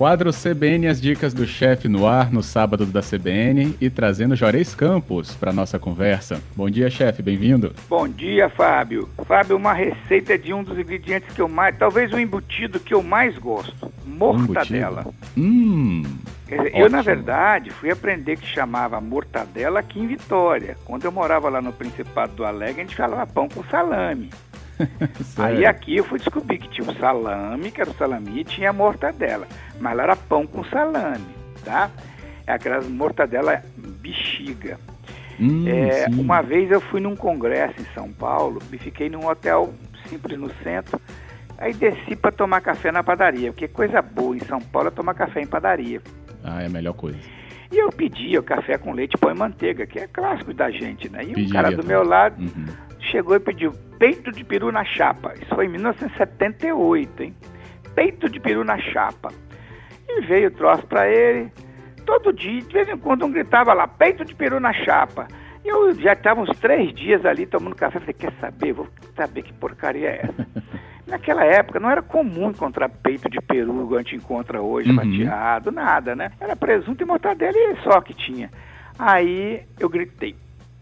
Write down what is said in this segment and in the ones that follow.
Quadro CBN As Dicas do Chefe no ar no sábado da CBN e trazendo Juarez Campos para nossa conversa. Bom dia, chefe, bem-vindo. Bom dia, Fábio. Fábio, uma receita de um dos ingredientes que eu mais, talvez o embutido que eu mais gosto, mortadela. Hum. eu, na verdade, fui aprender que chamava mortadela aqui em Vitória. Quando eu morava lá no Principado do Alegre, a gente falava pão com salame. Aí aqui eu fui descobrir que tinha o salame, que era o salami, e tinha a mortadela. Mas lá era pão com salame, tá? É aquelas mortadela bexiga. Hum, é, uma vez eu fui num congresso em São Paulo e fiquei num hotel simples no centro. Aí desci para tomar café na padaria, porque coisa boa em São Paulo é tomar café em padaria. Ah, é a melhor coisa. E eu pedi o café com leite, pão e manteiga, que é clássico da gente, né? E o um cara do meu lado uhum. chegou e pediu peito de peru na chapa. Isso foi em 1978, hein? Peito de peru na chapa. E veio o troço para ele. Todo dia, de vez em quando, um gritava lá, peito de peru na chapa. E eu já estava uns três dias ali tomando café. Falei, quer saber? Vou saber que porcaria é essa. Naquela época não era comum encontrar peito de peru, igual a gente encontra hoje, uhum. fatiado, nada, né? Era presunto e mortadela e só que tinha. Aí eu gritei,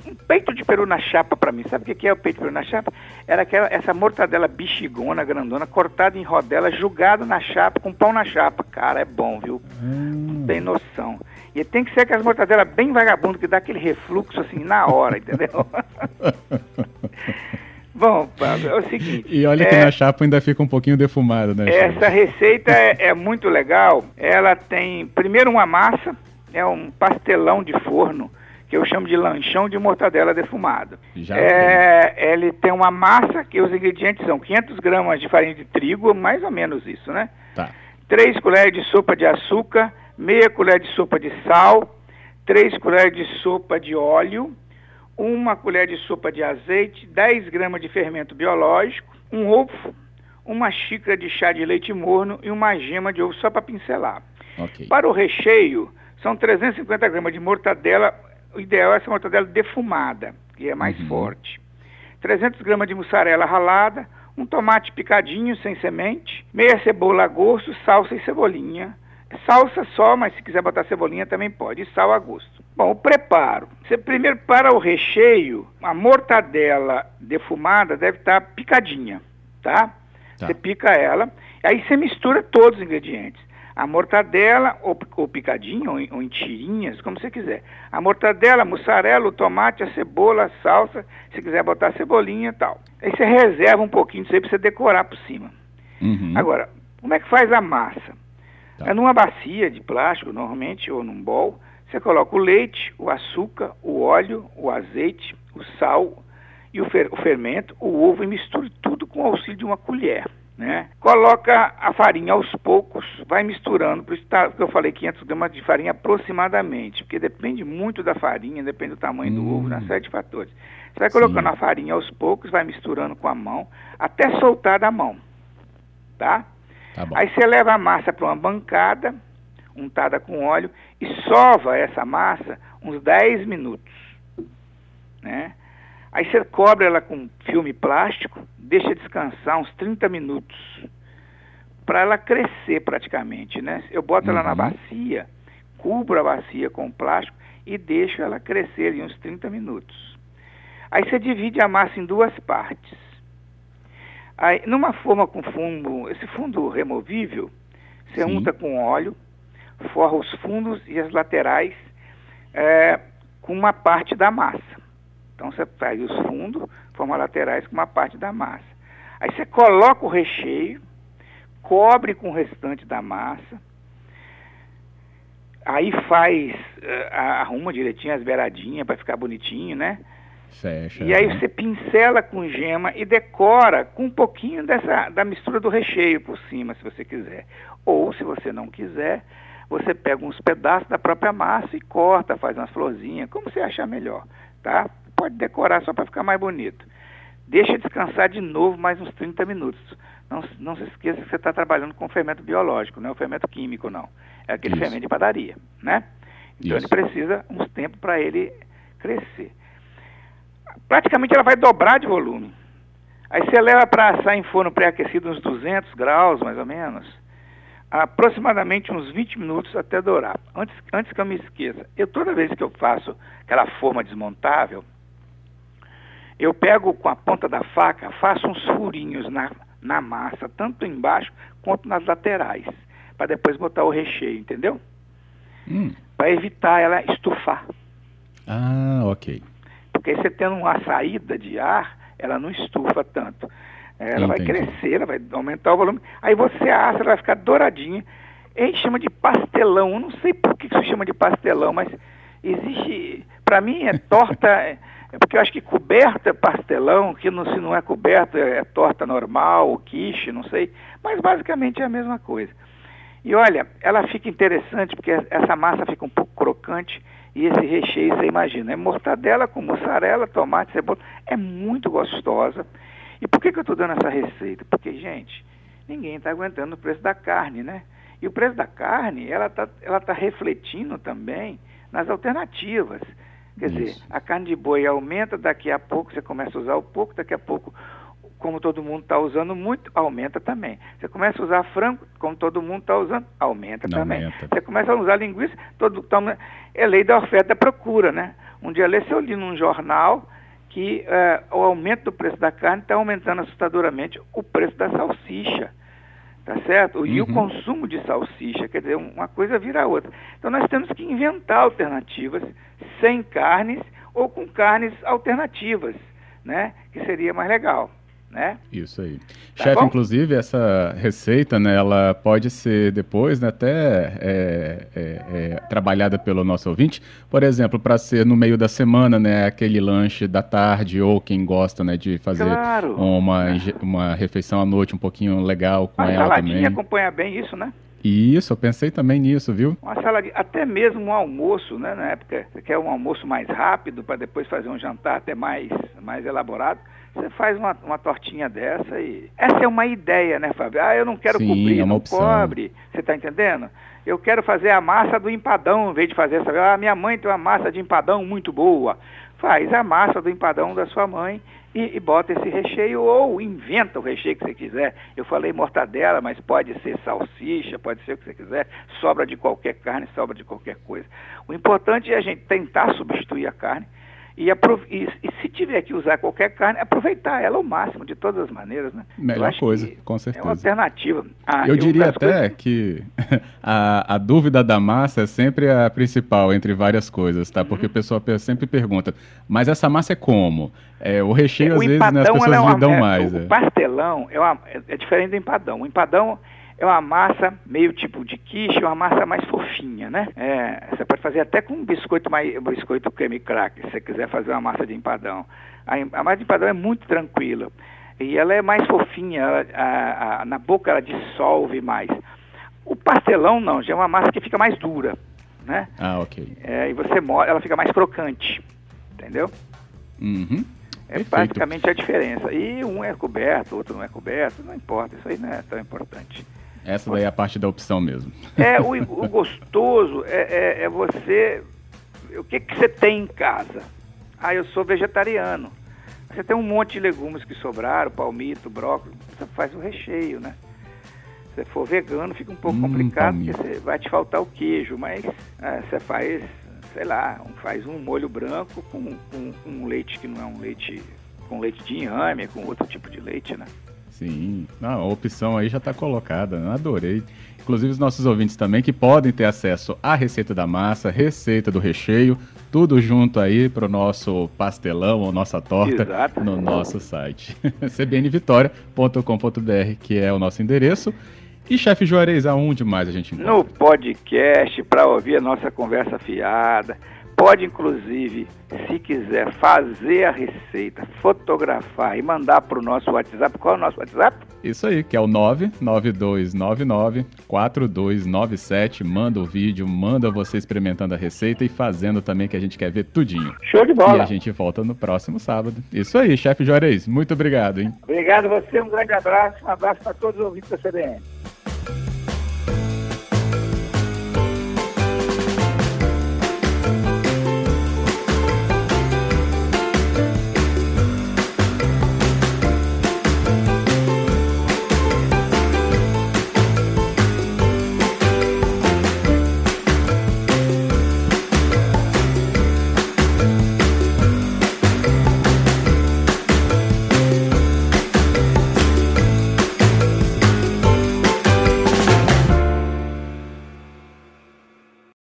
um peito de peru na chapa para mim. Sabe o que é o peito de peru na chapa? Era aquela, essa mortadela bexigona, grandona, cortada em rodela, jogada na chapa, com pão na chapa. Cara, é bom, viu? Hum. Não tem noção. E tem que ser aquelas mortadelas bem vagabundo, que dá aquele refluxo assim na hora, entendeu? Bom, Pablo, é o seguinte. E olha que é, na chapa ainda fica um pouquinho defumada, né? Essa receita é, é, muito legal. Ela tem, primeiro, uma massa, é um pastelão de forno que eu chamo de lanchão de mortadela defumado. É, ele tem uma massa que os ingredientes são 500 gramas de farinha de trigo, mais ou menos isso, né? Tá. 3 colheres de sopa de açúcar, meia colher de sopa de sal, 3 colheres de sopa de óleo, uma colher de sopa de azeite, 10 gramas de fermento biológico, um ovo, uma xícara de chá de leite morno e uma gema de ovo só para pincelar. Okay. Para o recheio, são 350 gramas de mortadela o ideal é essa mortadela defumada, que é mais uhum. forte. 300 gramas de mussarela ralada, um tomate picadinho sem semente, meia cebola a gosto, salsa e cebolinha. Salsa só, mas se quiser botar cebolinha também pode, e sal a gosto. Bom, o preparo. Você primeiro para o recheio, a mortadela defumada deve estar picadinha, tá? tá? Você pica ela, aí você mistura todos os ingredientes a mortadela, ou, ou picadinho, ou, ou, em tirinhas, como você quiser. A mortadela, a mussarela, o tomate, a cebola, a salsa, se quiser botar cebolinha e tal. Aí você reserva um pouquinho disso aí para você decorar por cima. Uhum. Agora, como é que faz a massa? Tá. É numa bacia de plástico, normalmente, ou num bol, você coloca o leite, o açúcar, o óleo, o azeite, o sal e o, fer o fermento, o ovo e misture tudo com o auxílio de uma colher. Né? Coloca a farinha aos poucos, vai misturando, por isso tá, eu falei 500 gramas de farinha aproximadamente, porque depende muito da farinha, depende do tamanho hum. do ovo, na série de fatores. Você vai colocando Sim. a farinha aos poucos, vai misturando com a mão, até soltar da mão, tá? tá Aí você leva a massa para uma bancada, untada com óleo, e sova essa massa uns 10 minutos, né? Aí você cobre ela com filme plástico, deixa descansar uns 30 minutos para ela crescer praticamente, né? Eu boto uhum. ela na uhum. bacia, cubro a bacia com plástico e deixo ela crescer em uns 30 minutos. Aí você divide a massa em duas partes. Aí, numa forma com fundo, esse fundo removível, você Sim. unta com óleo, forra os fundos e as laterais é, com uma parte da massa. Então você faz os fundos, forma laterais com uma parte da massa. Aí você coloca o recheio, cobre com o restante da massa, aí faz, uh, arruma direitinho as beiradinhas para ficar bonitinho, né? Fecha. E aí né? você pincela com gema e decora com um pouquinho dessa, da mistura do recheio por cima, se você quiser. Ou, se você não quiser, você pega uns pedaços da própria massa e corta, faz umas florzinhas, como você achar melhor, tá? Pode decorar só para ficar mais bonito. Deixa descansar de novo mais uns 30 minutos. Não, não se esqueça que você está trabalhando com fermento biológico, não é o fermento químico, não. É aquele Isso. fermento de padaria, né? Então Isso. ele precisa uns tempos para ele crescer. Praticamente ela vai dobrar de volume. Aí você leva para assar em forno pré-aquecido uns 200 graus, mais ou menos, aproximadamente uns 20 minutos até dourar. Antes, antes que eu me esqueça, eu toda vez que eu faço aquela forma desmontável, eu pego com a ponta da faca, faço uns furinhos na, na massa, tanto embaixo quanto nas laterais, para depois botar o recheio, entendeu? Hum. Para evitar ela estufar. Ah, ok. Porque aí você tendo uma saída de ar, ela não estufa tanto. Ela Entendi. vai crescer, ela vai aumentar o volume. Aí você assa, ela vai ficar douradinha. A gente chama de pastelão. Eu não sei por que isso chama de pastelão, mas existe. Para mim é torta. É porque eu acho que coberta é pastelão, que não, se não é coberta é torta normal, quiche, não sei. Mas basicamente é a mesma coisa. E olha, ela fica interessante porque essa massa fica um pouco crocante e esse recheio, você imagina, é mortadela com mussarela, tomate, cebola. É muito gostosa. E por que, que eu estou dando essa receita? Porque, gente, ninguém está aguentando o preço da carne, né? E o preço da carne, ela está ela tá refletindo também nas alternativas. Quer Isso. dizer, a carne de boi aumenta, daqui a pouco você começa a usar o pouco, daqui a pouco, como todo mundo está usando muito, aumenta também. Você começa a usar frango, como todo mundo está usando, aumenta Não também. Aumenta. Você começa a usar linguiça, todo, toma, é lei da oferta e procura, né? Um dia eu li num jornal que uh, o aumento do preço da carne está aumentando assustadoramente o preço da salsicha. Tá certo? E uhum. o consumo de salsicha, quer dizer, uma coisa vira a outra. Então nós temos que inventar alternativas sem carnes ou com carnes alternativas, né? Que seria mais legal né? Isso aí. Tá Chefe, inclusive, essa receita, né, ela pode ser depois né, até é, é, é, trabalhada pelo nosso ouvinte, por exemplo, para ser no meio da semana, né, aquele lanche da tarde, ou quem gosta né, de fazer claro. uma, uma refeição à noite um pouquinho legal com a ela também. acompanha bem isso, né? Isso, eu pensei também nisso, viu? Uma saladinha, até mesmo um almoço, né? Na época, você quer um almoço mais rápido para depois fazer um jantar até mais, mais elaborado você faz uma, uma tortinha dessa e. Essa é uma ideia, né, Fábio? Ah, eu não quero Sim, cobrir, é não opção. cobre. Você está entendendo? Eu quero fazer a massa do empadão, em vez de fazer essa. Ah, minha mãe tem uma massa de empadão muito boa. Faz a massa do empadão da sua mãe e, e, bota esse recheio ou inventa o recheio que você quiser. Eu falei mortadela, mas pode ser salsicha, pode ser o que você quiser, sobra de qualquer carne, sobra de qualquer coisa. O importante é a gente tentar substituir a carne e, e, e, se tiver que usar qualquer carne, aproveitar ela ao máximo, de todas as maneiras, né? Melhor coisa, com certeza. É uma alternativa. Ah, eu, eu, diria até coisas... que a, a, dúvida da massa é sempre a principal entre várias coisas, tá? Uhum. Porque o pessoal sempre pergunta, mas essa massa é como? É, o recheio, o às vezes, né, as pessoas é uma, lidam é, mais. O é. pastelão é, uma, é diferente do empadão. O empadão é uma massa meio tipo de quiche, uma massa mais fofinha, né? É, você pode fazer até com um biscoito mais biscoito creme crack, se você quiser fazer uma massa de empadão. A, a massa de empadão é muito tranquila e ela é mais fofinha, ela, a, a, na boca ela dissolve mais. O pastelão não, já é uma massa que fica mais dura, né? Ah, ok. É, e você molha, ela fica mais crocante, entendeu? Uhum. É Perfeito. basicamente a diferença. E um é coberto, outro não é coberto, não importa, isso aí não é tão importante. Essa daí é a parte da opção mesmo. É, o, o gostoso é, é, é, você. O que, que você tem em casa? Ah, eu sou vegetariano. Você tem um monte de legumes que sobraram, palmito, brócolis, você faz o recheio, né? Se for vegano, fica um pouco hum, complicado, palmito. porque vai te faltar o queijo, mas é, você faz, sei lá, faz um molho branco com, com, com um leite que não é um leite com leite de inhame, com outro tipo de leite, né? Sim, Não, a opção aí já está colocada, né? adorei. Inclusive os nossos ouvintes também que podem ter acesso à receita da massa, receita do recheio, tudo junto aí para o nosso pastelão ou nossa torta Exato. no nosso site. cbnvitoria.com.br, que é o nosso endereço. E chefe Juarez, aonde mais a gente encontra? No podcast, para ouvir a nossa conversa fiada, pode, inclusive, se quiser, fazer a receita, fotografar e mandar para o nosso WhatsApp. Qual é o nosso WhatsApp? Isso aí, que é o 99299-4297. Manda o vídeo, manda você experimentando a receita e fazendo também, que a gente quer ver tudinho. Show de bola. E a gente volta no próximo sábado. Isso aí, chefe Juarez. Muito obrigado, hein? Obrigado a você, um grande abraço. Um abraço para todos os ouvintes da CBN.